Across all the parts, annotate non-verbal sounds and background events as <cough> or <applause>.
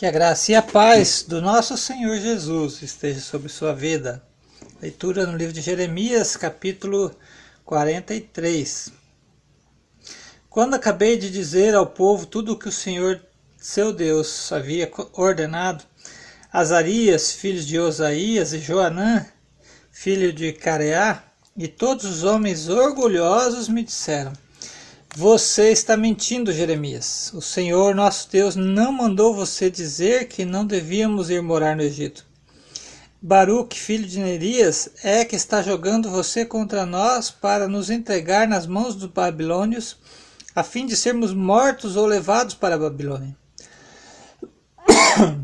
Que a graça e a paz do nosso Senhor Jesus esteja sobre sua vida. Leitura no livro de Jeremias, capítulo 43. Quando acabei de dizer ao povo tudo o que o Senhor, seu Deus, havia ordenado, Azarias, filho de Osaías, e Joanã, filho de Careá, e todos os homens orgulhosos me disseram: você está mentindo, Jeremias. O Senhor nosso Deus não mandou você dizer que não devíamos ir morar no Egito. Baruque, filho de Nerias, é que está jogando você contra nós para nos entregar nas mãos dos babilônios, a fim de sermos mortos ou levados para a Babilônia. <coughs>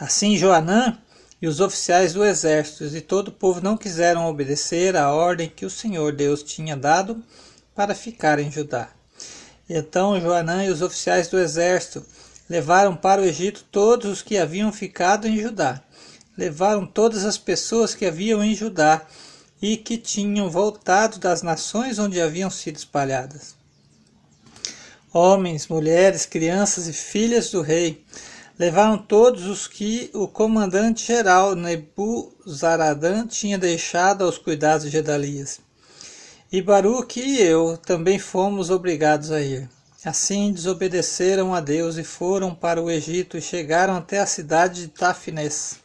Assim Joanã e os oficiais do exército e todo o povo não quiseram obedecer à ordem que o Senhor Deus tinha dado para ficar em Judá. Então Joanã e os oficiais do exército levaram para o Egito todos os que haviam ficado em Judá. Levaram todas as pessoas que haviam em Judá e que tinham voltado das nações onde haviam sido espalhadas. Homens, mulheres, crianças e filhas do rei levaram todos os que o comandante-geral Nebuzaradã tinha deixado aos cuidados de Gedalias. E Baruque e eu também fomos obrigados a ir. Assim desobedeceram a Deus e foram para o Egito e chegaram até a cidade de Tafnes.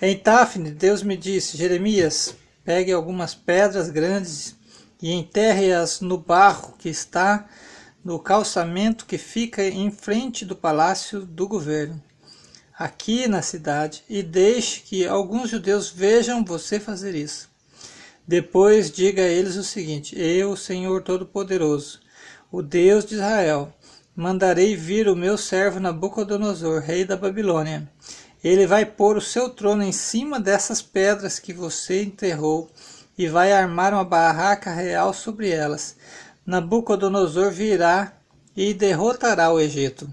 Em Tafne, Deus me disse: Jeremias, pegue algumas pedras grandes e enterre-as no barro que está no calçamento que fica em frente do palácio do governo, aqui na cidade, e deixe que alguns judeus vejam você fazer isso. Depois diga a eles o seguinte: Eu, Senhor Todo-Poderoso, o Deus de Israel, mandarei vir o meu servo Nabucodonosor, rei da Babilônia. Ele vai pôr o seu trono em cima dessas pedras que você enterrou e vai armar uma barraca real sobre elas. Nabucodonosor virá e derrotará o Egito.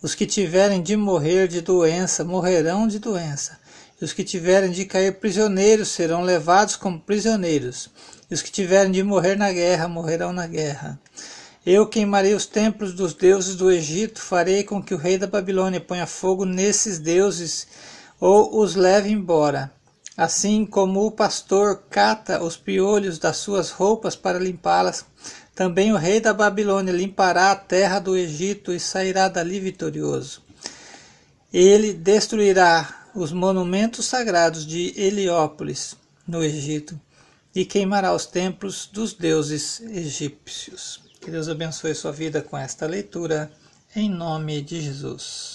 Os que tiverem de morrer de doença morrerão de doença e os que tiverem de cair prisioneiros serão levados como prisioneiros, e os que tiverem de morrer na guerra morrerão na guerra. Eu queimarei os templos dos deuses do Egito, farei com que o rei da Babilônia ponha fogo nesses deuses ou os leve embora. Assim como o pastor cata os piolhos das suas roupas para limpá-las, também o rei da Babilônia limpará a terra do Egito e sairá dali vitorioso. Ele destruirá os monumentos sagrados de Heliópolis, no Egito, e queimará os templos dos deuses egípcios. Que Deus abençoe sua vida com esta leitura, em nome de Jesus.